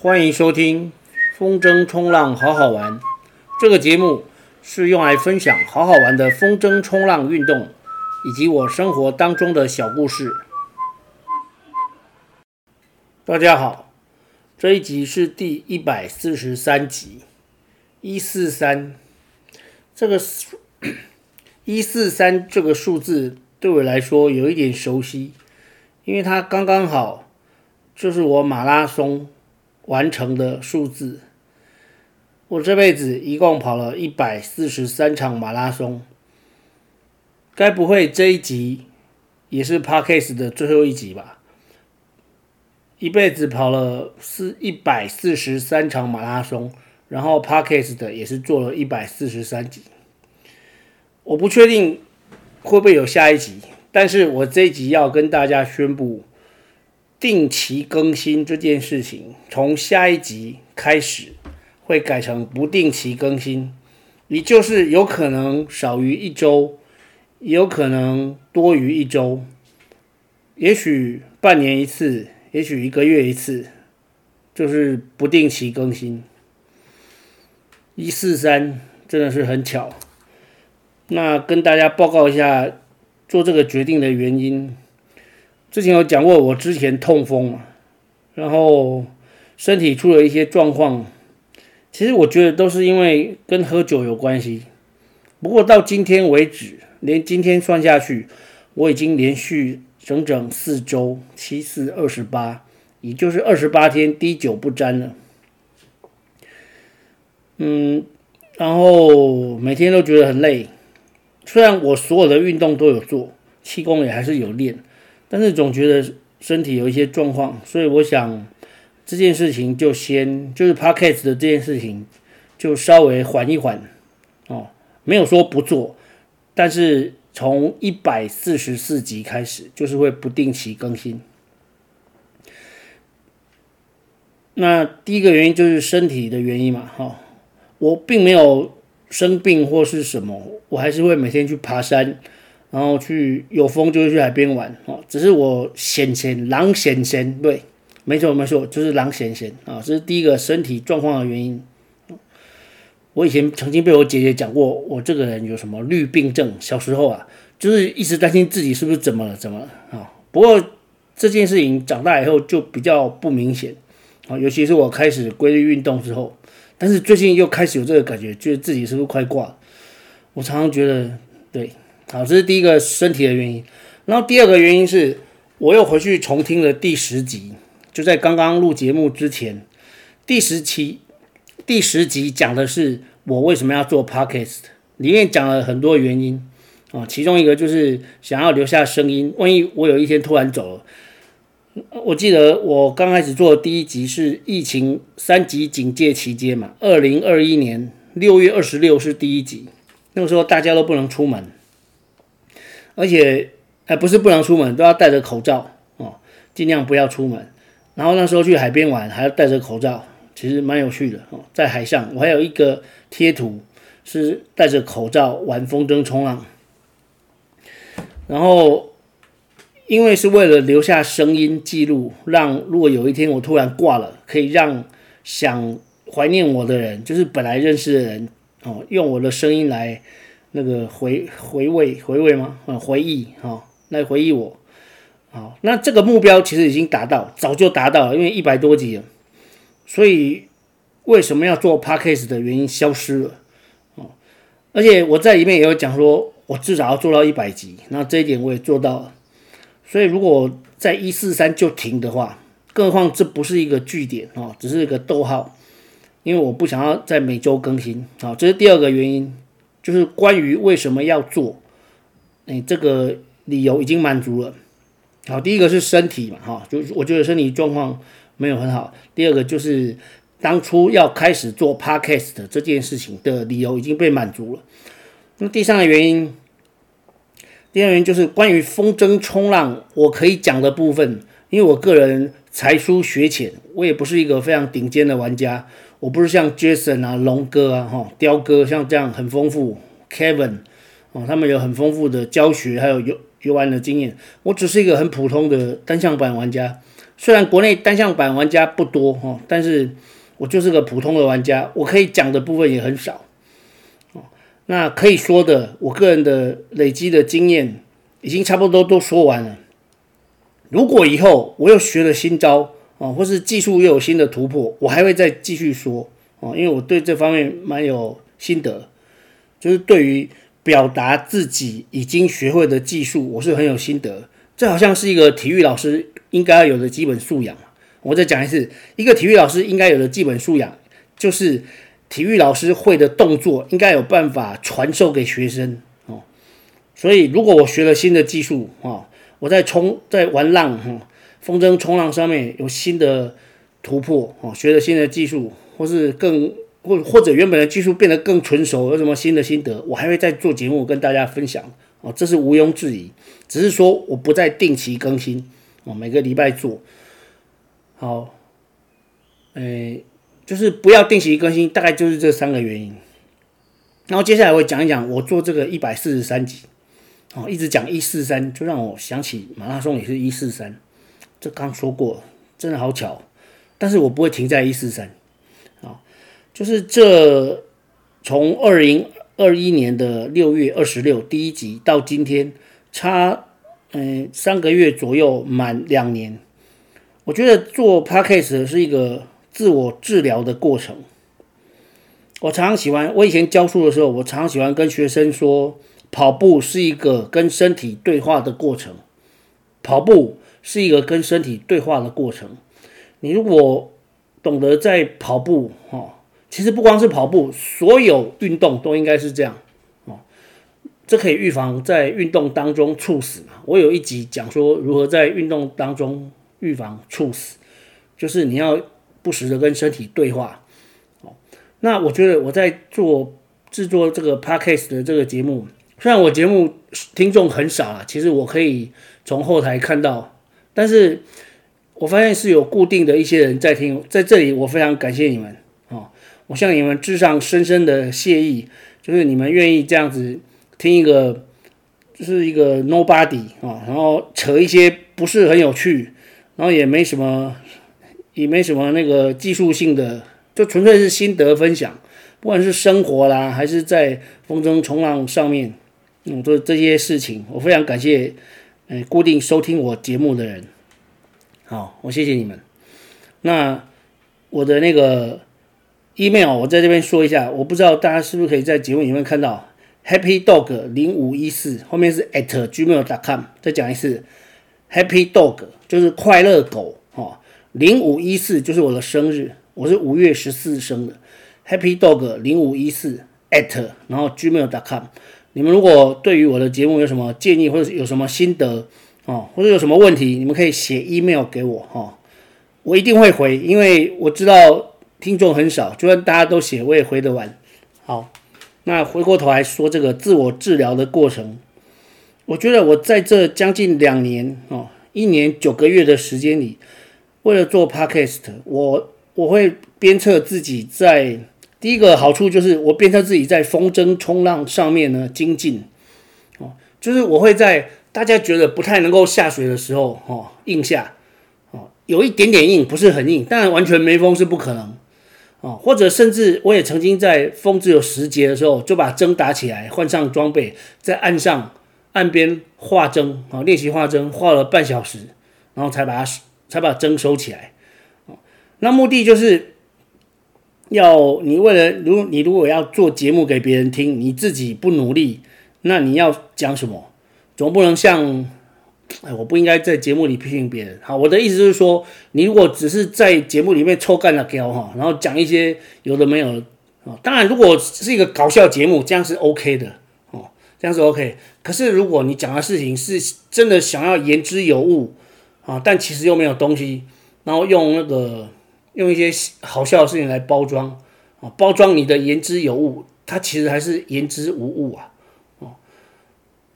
欢迎收听风筝冲浪好好玩。这个节目是用来分享好好玩的风筝冲浪运动，以及我生活当中的小故事。大家好，这一集是第一百四十三集，一四三。这个一四三这个数字对我来说有一点熟悉，因为它刚刚好就是我马拉松。完成的数字，我这辈子一共跑了一百四十三场马拉松，该不会这一集也是 Podcast 的最后一集吧？一辈子跑了四一百四十三场马拉松，然后 Podcast 的也是做了一百四十三集，我不确定会不会有下一集，但是我这一集要跟大家宣布。定期更新这件事情，从下一集开始会改成不定期更新，也就是有可能少于一周，也有可能多于一周，也许半年一次，也许一个月一次，就是不定期更新。一四三真的是很巧，那跟大家报告一下做这个决定的原因。之前有讲过，我之前痛风嘛，然后身体出了一些状况，其实我觉得都是因为跟喝酒有关系。不过到今天为止，连今天算下去，我已经连续整整四周，七四二十八，也就是二十八天滴酒不沾了。嗯，然后每天都觉得很累，虽然我所有的运动都有做，气功也还是有练。但是总觉得身体有一些状况，所以我想这件事情就先就是 Podcast 的这件事情就稍微缓一缓哦，没有说不做，但是从一百四十四集开始就是会不定期更新。那第一个原因就是身体的原因嘛，哈、哦，我并没有生病或是什么，我还是会每天去爬山。然后去有风就会去海边玩哦，只是我闲闲狼闲闲，对，没错没错，就是狼闲闲啊，这是第一个身体状况的原因。我以前曾经被我姐姐讲过，我这个人有什么绿病症，小时候啊，就是一直担心自己是不是怎么了怎么了啊。不过这件事情长大以后就比较不明显啊，尤其是我开始规律运动之后，但是最近又开始有这个感觉，觉得自己是不是快挂了？我常常觉得对。好，这是第一个身体的原因。然后第二个原因是，我又回去重听了第十集，就在刚刚录节目之前，第十期第十集讲的是我为什么要做 Podcast，里面讲了很多原因啊，其中一个就是想要留下声音，万一我有一天突然走了。我记得我刚开始做的第一集是疫情三级警戒期间嘛，二零二一年六月二十六是第一集，那个时候大家都不能出门。而且还不是不能出门，都要戴着口罩哦，尽量不要出门。然后那时候去海边玩，还要戴着口罩，其实蛮有趣的哦。在海上，我还有一个贴图是戴着口罩玩风筝冲浪。然后，因为是为了留下声音记录，让如果有一天我突然挂了，可以让想怀念我的人，就是本来认识的人哦，用我的声音来。那个回回味回味吗？嗯，回忆哈、哦，来回忆我。好，那这个目标其实已经达到，早就达到了，因为一百多集了。所以为什么要做 Podcast 的原因消失了。哦，而且我在里面也有讲说，我至少要做到一百集，那这一点我也做到了。所以如果在一四三就停的话，更何况这不是一个句点哦，只是一个逗号，因为我不想要在每周更新。好，这是第二个原因。就是关于为什么要做，你，这个理由已经满足了。好，第一个是身体嘛，哈，就是我觉得身体状况没有很好。第二个就是当初要开始做 podcast 这件事情的理由已经被满足了。那第三个原因，第二个原因就是关于风筝冲浪，我可以讲的部分，因为我个人才疏学浅，我也不是一个非常顶尖的玩家。我不是像 Jason 啊、龙哥啊、哈雕哥像这样很丰富，Kevin 哦，他们有很丰富的教学还有游游玩的经验。我只是一个很普通的单向板玩家，虽然国内单向板玩家不多哈，但是我就是个普通的玩家，我可以讲的部分也很少。哦那可以说的，我个人的累积的经验已经差不多都说完了。如果以后我又学了新招哦，或是技术又有新的突破，我还会再继续说哦，因为我对这方面蛮有心得，就是对于表达自己已经学会的技术，我是很有心得。这好像是一个体育老师应该要有的基本素养。我再讲一次，一个体育老师应该有的基本素养就是。体育老师会的动作，应该有办法传授给学生哦。所以，如果我学了新的技术啊，我在冲在玩浪哈，风筝冲浪上面有新的突破哦，学了新的技术，或是更或或者原本的技术变得更纯熟，有什么新的心得，我还会再做节目跟大家分享哦。这是毋庸置疑，只是说我不再定期更新哦，每个礼拜做好，诶。就是不要定期更新，大概就是这三个原因。然后接下来我讲一讲我做这个一百四十三集，哦，一直讲一四三，就让我想起马拉松也是一四三，这刚说过，真的好巧。但是我不会停在一四三，啊，就是这从二零二一年的六月二十六第一集到今天，差嗯三个月左右满两年，我觉得做 Podcast 是一个。自我治疗的过程，我常常喜欢。我以前教书的时候，我常常喜欢跟学生说，跑步是一个跟身体对话的过程。跑步是一个跟身体对话的过程。你如果懂得在跑步，哈，其实不光是跑步，所有运动都应该是这样，哦，这可以预防在运动当中猝死嘛。我有一集讲说如何在运动当中预防猝死，就是你要。不时的跟身体对话，哦，那我觉得我在做制作这个 podcast 的这个节目，虽然我节目听众很少啊，其实我可以从后台看到，但是我发现是有固定的一些人在听，在这里我非常感谢你们，哦，我向你们致上深深的谢意，就是你们愿意这样子听一个，就是一个 nobody 啊，然后扯一些不是很有趣，然后也没什么。也没什么那个技术性的，就纯粹是心得分享，不管是生活啦，还是在风筝冲浪上面，嗯，做这些事情，我非常感谢，嗯，固定收听我节目的人，好，我谢谢你们。那我的那个 email，我在这边说一下，我不知道大家是不是可以在节目里面看到 Happy Dog 零五一四，后面是 at gmail.com，再讲一次，Happy Dog 就是快乐狗。零五一四就是我的生日，我是五月十四生的，Happy Dog 零五一四 at 然后 gmail.com。你们如果对于我的节目有什么建议或者有什么心得哦，或者有什么问题，你们可以写 email 给我哈，我一定会回，因为我知道听众很少，就算大家都写，我也回得完。好，那回过头来说这个自我治疗的过程，我觉得我在这将近两年哦，一年九个月的时间里。为了做 podcast，我我会鞭策自己在第一个好处就是我鞭策自己在风筝冲浪上面呢精进哦，就是我会在大家觉得不太能够下水的时候哦硬下哦，有一点点硬，不是很硬，但完全没风是不可能哦，或者甚至我也曾经在风只有十节的时候就把筝打起来，换上装备，在岸上岸边画筝啊，练习画筝，画了半小时，然后才把它。才把筝收起来，哦那目的就是要你为了，如你如果要做节目给别人听，你自己不努力，那你要讲什么？总不能像，哎，我不应该在节目里批评别人。好，我的意思就是说，你如果只是在节目里面抽干了胶哈，然后讲一些有的没有的，当然如果是一个搞笑节目，这样是 OK 的哦，这样是 OK。可是如果你讲的事情是真的想要言之有物。啊，但其实又没有东西，然后用那个用一些好笑的事情来包装啊，包装你的言之有物，它其实还是言之无物啊。哦，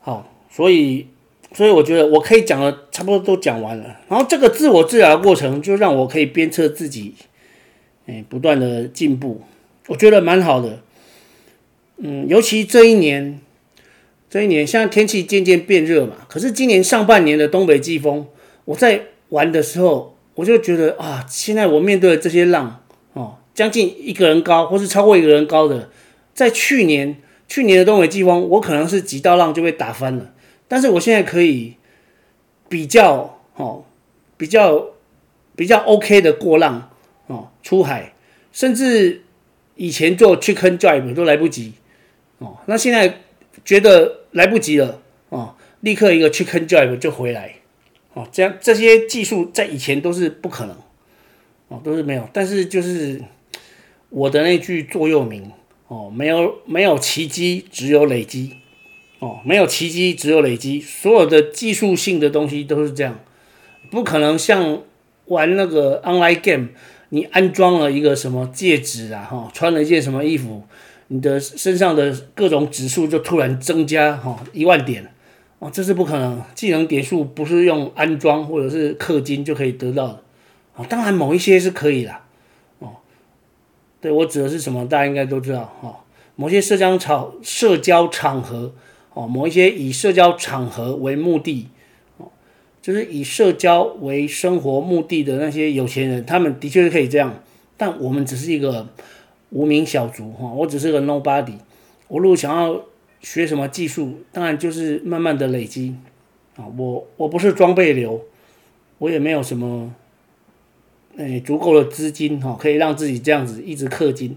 好，所以所以我觉得我可以讲的差不多都讲完了，然后这个自我治疗的过程就让我可以鞭策自己，哎，不断的进步，我觉得蛮好的。嗯，尤其这一年，这一年现在天气渐渐变热嘛，可是今年上半年的东北季风。我在玩的时候，我就觉得啊，现在我面对的这些浪哦，将近一个人高，或是超过一个人高的，在去年去年的东北季风，我可能是几道浪就被打翻了，但是我现在可以比较哦，比较比较 OK 的过浪哦，出海，甚至以前做 chicken drive 都来不及哦，那现在觉得来不及了哦，立刻一个 chicken drive 就回来。哦，这样这些技术在以前都是不可能，哦，都是没有。但是就是我的那句座右铭，哦，没有没有奇迹，只有累积，哦，没有奇迹，只有累积。所有的技术性的东西都是这样，不可能像玩那个 online game，你安装了一个什么戒指啊，哈，穿了一件什么衣服，你的身上的各种指数就突然增加，哈，一万点。哦，这是不可能，技能点数不是用安装或者是氪金就可以得到的。哦，当然某一些是可以的。哦，对，我指的是什么？大家应该都知道。哦，某些社交场社交场合，哦，某一些以社交场合为目的，哦，就是以社交为生活目的的那些有钱人，他们的确是可以这样。但我们只是一个无名小卒，哈，我只是个 nobody。我如果想要。学什么技术？当然就是慢慢的累积啊！我我不是装备流，我也没有什么诶足够的资金哈，可以让自己这样子一直氪金。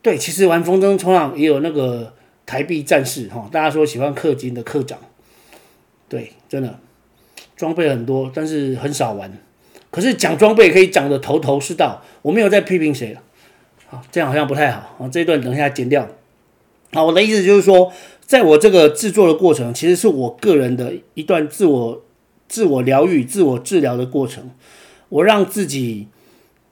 对，其实玩风筝冲浪也有那个台币战士哈，大家说喜欢氪金的课长，对，真的装备很多，但是很少玩。可是讲装备可以讲的头头是道，我没有在批评谁了，好，这样好像不太好啊，这一段等一下剪掉。好，我的意思就是说，在我这个制作的过程，其实是我个人的一段自我、自我疗愈、自我治疗的过程。我让自己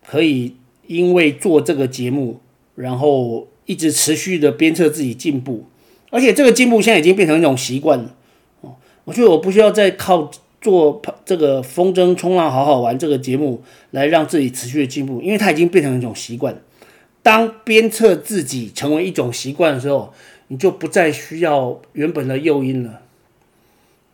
可以因为做这个节目，然后一直持续的鞭策自己进步，而且这个进步现在已经变成一种习惯了。哦，我觉得我不需要再靠做这个风筝冲浪好好玩这个节目来让自己持续的进步，因为它已经变成一种习惯。当鞭策自己成为一种习惯的时候，你就不再需要原本的诱因了。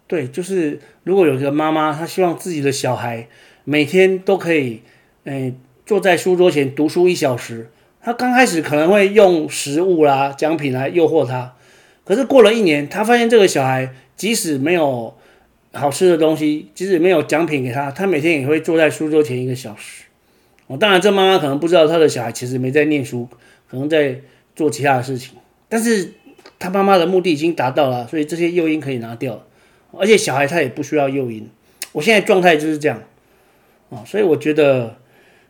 对，就是如果有一个妈妈，她希望自己的小孩每天都可以，诶，坐在书桌前读书一小时，她刚开始可能会用食物啦、奖品来诱惑他，可是过了一年，她发现这个小孩即使没有好吃的东西，即使没有奖品给他，他每天也会坐在书桌前一个小时。当然，这妈妈可能不知道她的小孩其实没在念书，可能在做其他的事情。但是她妈妈的目的已经达到了，所以这些诱因可以拿掉。而且小孩他也不需要诱因。我现在状态就是这样啊，所以我觉得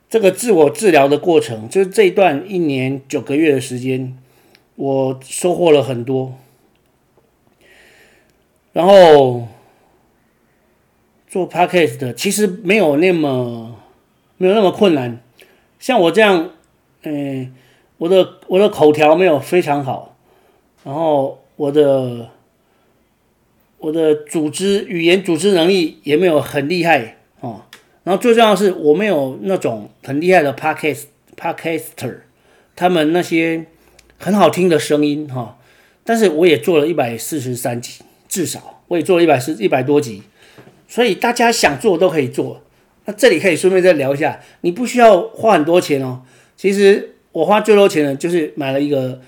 这个自我治疗的过程，就是这一段一年九个月的时间，我收获了很多。然后做 podcast 的其实没有那么。没有那么困难，像我这样，嗯、我的我的口条没有非常好，然后我的我的组织语言组织能力也没有很厉害哦，然后最重要的是我没有那种很厉害的 podcast podcaster，他们那些很好听的声音哈、哦，但是我也做了一百四十三集，至少我也做了一百四一百多集，所以大家想做都可以做。那这里可以顺便再聊一下，你不需要花很多钱哦。其实我花最多钱的就是买了一个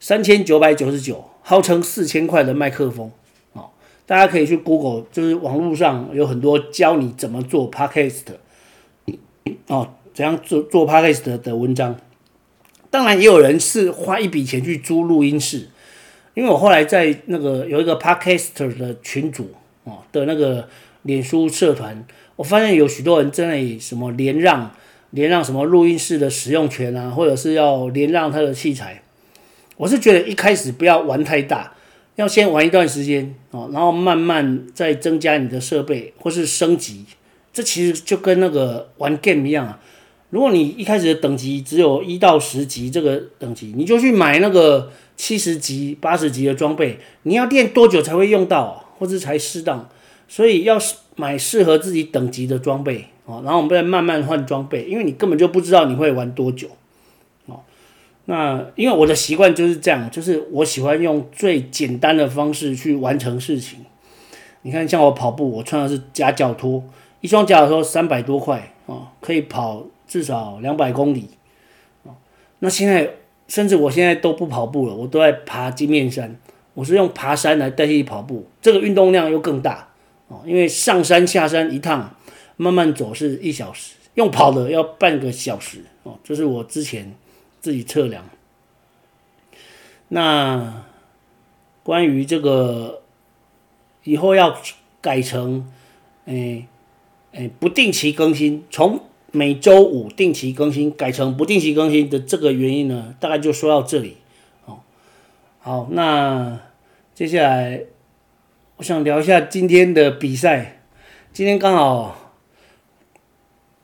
三千九百九十九，号称四千块的麦克风。哦，大家可以去 Google，就是网络上有很多教你怎么做 Podcast，哦，怎样做做 Podcast 的文章。当然，也有人是花一笔钱去租录音室，因为我后来在那个有一个 Podcaster 的群组哦的那个脸书社团。我发现有许多人真的以什么连让、连让什么录音室的使用权啊，或者是要连让他的器材。我是觉得一开始不要玩太大，要先玩一段时间哦，然后慢慢再增加你的设备或是升级。这其实就跟那个玩 game 一样啊。如果你一开始的等级只有一到十级这个等级，你就去买那个七十级、八十级的装备，你要练多久才会用到，或者才适当？所以要买适合自己等级的装备哦，然后我们再慢慢换装备，因为你根本就不知道你会玩多久哦。那因为我的习惯就是这样，就是我喜欢用最简单的方式去完成事情。你看，像我跑步，我穿的是夹脚拖，一双脚踏车三百多块啊，可以跑至少两百公里啊。那现在甚至我现在都不跑步了，我都在爬金面山。我是用爬山来代替跑步，这个运动量又更大哦，因为上山下山一趟，慢慢走是一小时，用跑的要半个小时哦，这是我之前自己测量。那关于这个以后要改成，诶诶不定期更新，从每周五定期更新改成不定期更新的这个原因呢，大概就说到这里哦。好，那。接下来，我想聊一下今天的比赛。今天刚好，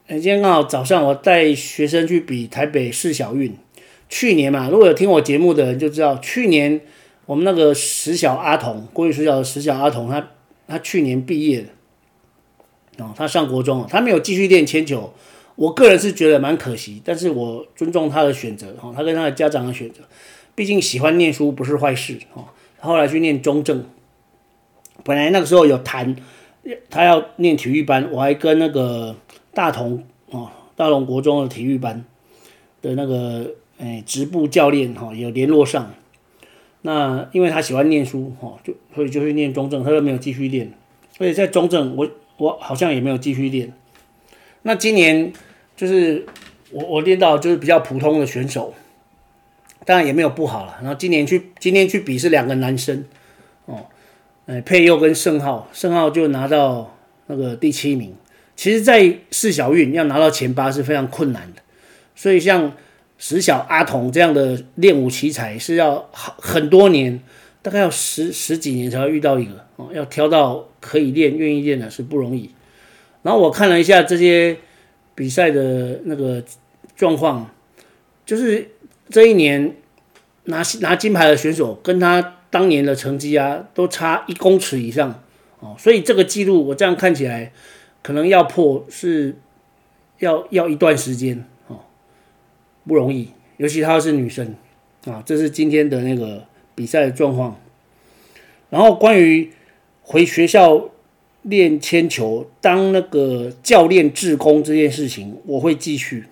今天刚好早上我带学生去比台北市小运。去年嘛，如果有听我节目的人就知道，去年我们那个石小阿童，国语石小的十小阿童，他他去年毕业了，哦，他上国中了，他没有继续练铅球。我个人是觉得蛮可惜，但是我尊重他的选择，哈，他跟他的家长的选择，毕竟喜欢念书不是坏事，哈。后来去念中正，本来那个时候有谈，他要念体育班，我还跟那个大同哦，大同国中的体育班的那个诶职部教练哈有联络上。那因为他喜欢念书哈，就所以就去念中正，他就没有继续练。所以在中正，我我好像也没有继续练。那今年就是我我练到就是比较普通的选手。当然也没有不好了。然后今年去今天去比是两个男生，呃，佩佑跟盛浩，盛浩就拿到那个第七名。其实，在四小运要拿到前八是非常困难的，所以像十小阿童这样的练武奇才是要很多年，大概要十十几年才会遇到一个哦，要挑到可以练、愿意练的是不容易。然后我看了一下这些比赛的那个状况，就是。这一年拿拿金牌的选手，跟他当年的成绩啊，都差一公尺以上哦，所以这个记录我这样看起来，可能要破是要要一段时间哦，不容易，尤其她是女生啊，这是今天的那个比赛的状况。然后关于回学校练铅球，当那个教练志工这件事情，我会继续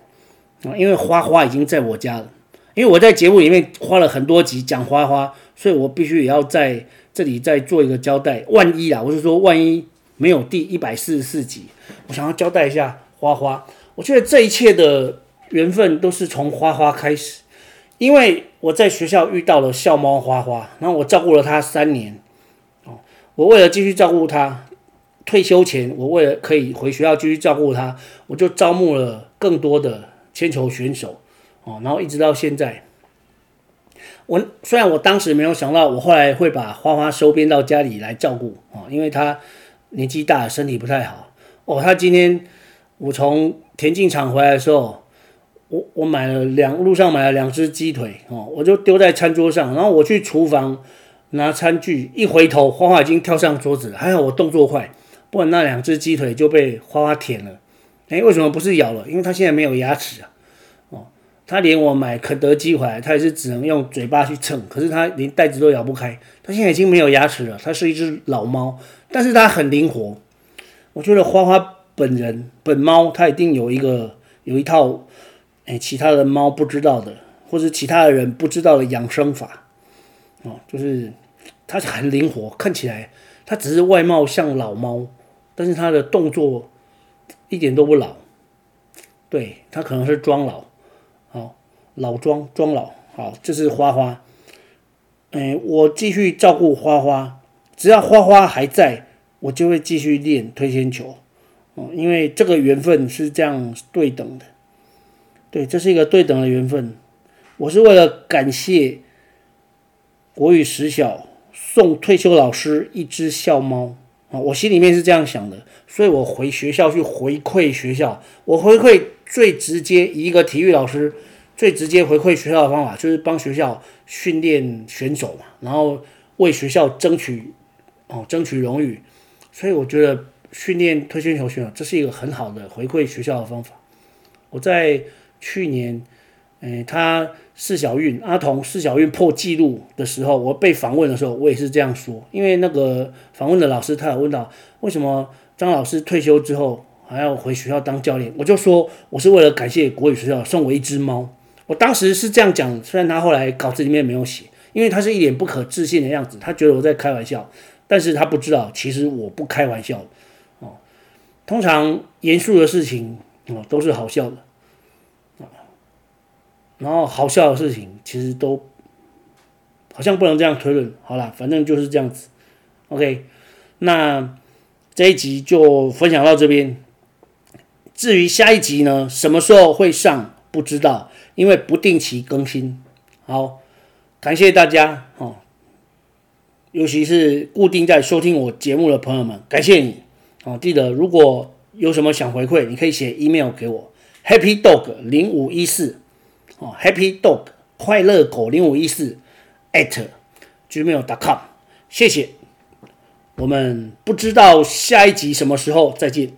啊，因为花花已经在我家了。因为我在节目里面花了很多集讲花花，所以我必须也要在这里再做一个交代。万一啊，我是说万一没有第一百四十四集，我想要交代一下花花。我觉得这一切的缘分都是从花花开始，因为我在学校遇到了校猫花花，然后我照顾了它三年。哦，我为了继续照顾它，退休前我为了可以回学校继续照顾它，我就招募了更多的铅球选手。哦，然后一直到现在，我虽然我当时没有想到，我后来会把花花收编到家里来照顾啊，因为他年纪大，身体不太好。哦，他今天我从田径场回来的时候，我我买了两路上买了两只鸡腿哦，我就丢在餐桌上，然后我去厨房拿餐具，一回头，花花已经跳上桌子了，还好我动作快，不然那两只鸡腿就被花花舔了。哎，为什么不是咬了？因为他现在没有牙齿啊。他连我买肯德基回来，他也是只能用嘴巴去蹭，可是他连袋子都咬不开。他现在已经没有牙齿了，他是一只老猫，但是他很灵活。我觉得花花本人本猫，它一定有一个有一套，哎，其他的猫不知道的，或是其他的人不知道的养生法，哦，就是它很灵活，看起来它只是外貌像老猫，但是它的动作一点都不老，对，它可能是装老。好，老庄庄老，好，这是花花。嗯，我继续照顾花花，只要花花还在，我就会继续练推铅球。哦，因为这个缘分是这样对等的，对，这是一个对等的缘分。我是为了感谢国语十小送退休老师一只笑猫我心里面是这样想的，所以我回学校去回馈学校，我回馈。最直接一个体育老师最直接回馈学校的方法，就是帮学校训练选手嘛，然后为学校争取哦争取荣誉。所以我觉得训练推铅球选手这是一个很好的回馈学校的方法。我在去年，诶，他四小运阿童四小运破纪录的时候，我被访问的时候，我也是这样说。因为那个访问的老师他有问到，为什么张老师退休之后，还要回学校当教练，我就说我是为了感谢国语学校送我一只猫。我当时是这样讲，虽然他后来稿子里面没有写，因为他是一脸不可置信的样子，他觉得我在开玩笑，但是他不知道其实我不开玩笑哦。通常严肃的事情哦都是好笑的，然后好笑的事情其实都好像不能这样推论。好了，反正就是这样子。OK，那这一集就分享到这边。至于下一集呢，什么时候会上不知道。因为不定期更新，好，感谢大家哦，尤其是固定在收听我节目的朋友们，感谢你哦。记得如果有什么想回馈，你可以写 email 给我，happy dog 零五一四哦，happy dog 快乐狗零五一四 at gmail.com，谢谢。我们不知道下一集什么时候再见。